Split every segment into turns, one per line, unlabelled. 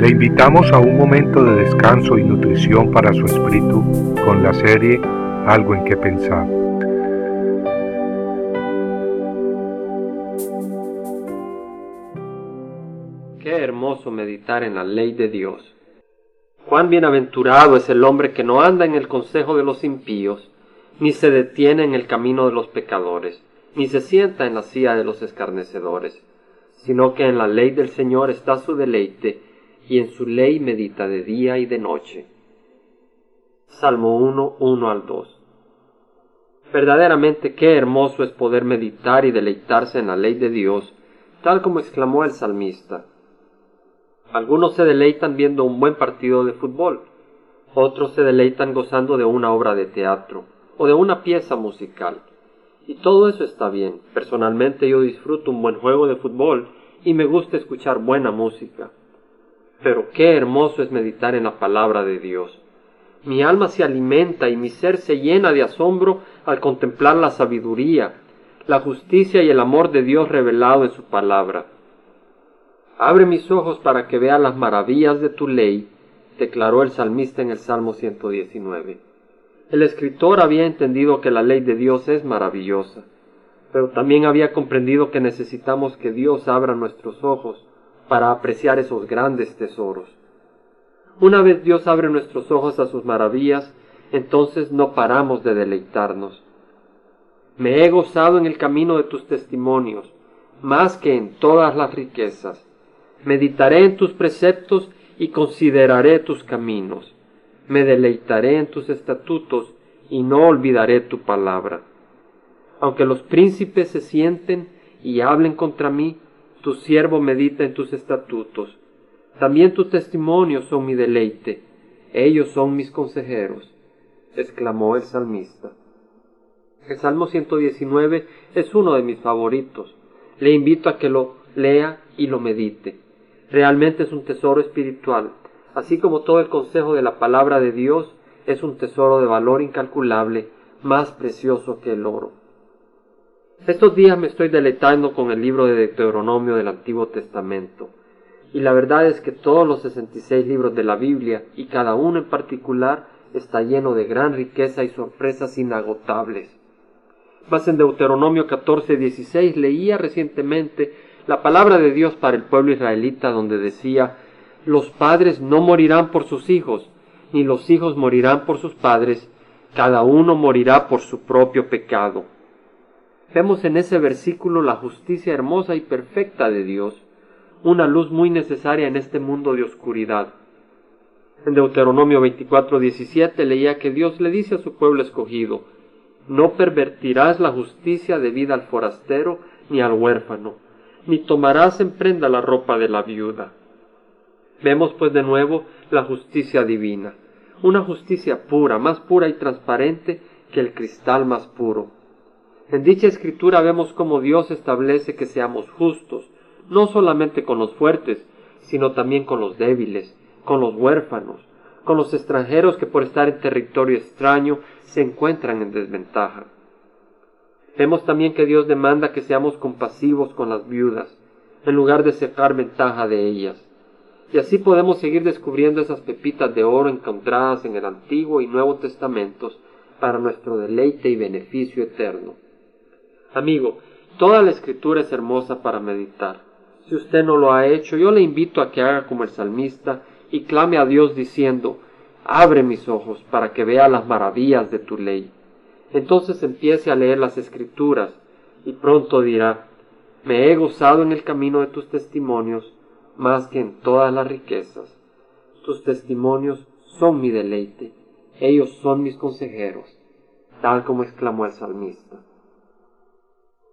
Le invitamos a un momento de descanso y nutrición para su espíritu con la serie Algo en que pensar.
Qué hermoso meditar en la ley de Dios. Cuán bienaventurado es el hombre que no anda en el consejo de los impíos, ni se detiene en el camino de los pecadores, ni se sienta en la silla de los escarnecedores, sino que en la ley del Señor está su deleite, y en su ley medita de día y de noche. Salmo 1, 1 al 2. Verdaderamente qué hermoso es poder meditar y deleitarse en la ley de Dios, tal como exclamó el salmista. Algunos se deleitan viendo un buen partido de fútbol, otros se deleitan gozando de una obra de teatro o de una pieza musical. Y todo eso está bien. Personalmente yo disfruto un buen juego de fútbol y me gusta escuchar buena música. Pero qué hermoso es meditar en la palabra de Dios. Mi alma se alimenta y mi ser se llena de asombro al contemplar la sabiduría, la justicia y el amor de Dios revelado en su palabra. Abre mis ojos para que vea las maravillas de tu ley, declaró el salmista en el Salmo 119. El escritor había entendido que la ley de Dios es maravillosa, pero también había comprendido que necesitamos que Dios abra nuestros ojos para apreciar esos grandes tesoros. Una vez Dios abre nuestros ojos a sus maravillas, entonces no paramos de deleitarnos. Me he gozado en el camino de tus testimonios, más que en todas las riquezas meditaré en tus preceptos y consideraré tus caminos. Me deleitaré en tus estatutos y no olvidaré tu palabra. Aunque los príncipes se sienten y hablen contra mí, tu siervo medita en tus estatutos. También tus testimonios son mi deleite, ellos son mis consejeros, exclamó el salmista. El Salmo 119 es uno de mis favoritos. Le invito a que lo lea y lo medite. Realmente es un tesoro espiritual, así como todo el consejo de la palabra de Dios es un tesoro de valor incalculable, más precioso que el oro. Estos días me estoy deleitando con el libro de Deuteronomio del Antiguo Testamento, y la verdad es que todos los 66 libros de la Biblia, y cada uno en particular, está lleno de gran riqueza y sorpresas inagotables. Más en Deuteronomio 14:16 leía recientemente la palabra de Dios para el pueblo israelita donde decía, los padres no morirán por sus hijos, ni los hijos morirán por sus padres, cada uno morirá por su propio pecado. Vemos en ese versículo la justicia hermosa y perfecta de Dios, una luz muy necesaria en este mundo de oscuridad. En Deuteronomio 24:17 leía que Dios le dice a su pueblo escogido, no pervertirás la justicia debida al forastero ni al huérfano, ni tomarás en prenda la ropa de la viuda. Vemos pues de nuevo la justicia divina, una justicia pura, más pura y transparente que el cristal más puro. En dicha escritura vemos cómo Dios establece que seamos justos, no solamente con los fuertes, sino también con los débiles, con los huérfanos, con los extranjeros que por estar en territorio extraño se encuentran en desventaja. Vemos también que Dios demanda que seamos compasivos con las viudas, en lugar de sacar ventaja de ellas. Y así podemos seguir descubriendo esas pepitas de oro encontradas en el Antiguo y Nuevo Testamentos para nuestro deleite y beneficio eterno. Amigo, toda la escritura es hermosa para meditar. Si usted no lo ha hecho, yo le invito a que haga como el salmista y clame a Dios diciendo, Abre mis ojos para que vea las maravillas de tu ley entonces empiece a leer las escrituras y pronto dirá, me he gozado en el camino de tus testimonios más que en todas las riquezas. Tus testimonios son mi deleite, ellos son mis consejeros, tal como exclamó el salmista.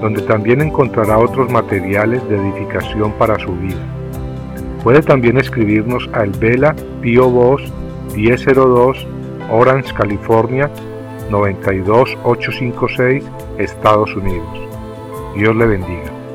donde también encontrará otros materiales de edificación para su vida. Puede también escribirnos a El Vela Pio Voz 1002 Orange, California 92856, Estados Unidos. Dios le bendiga.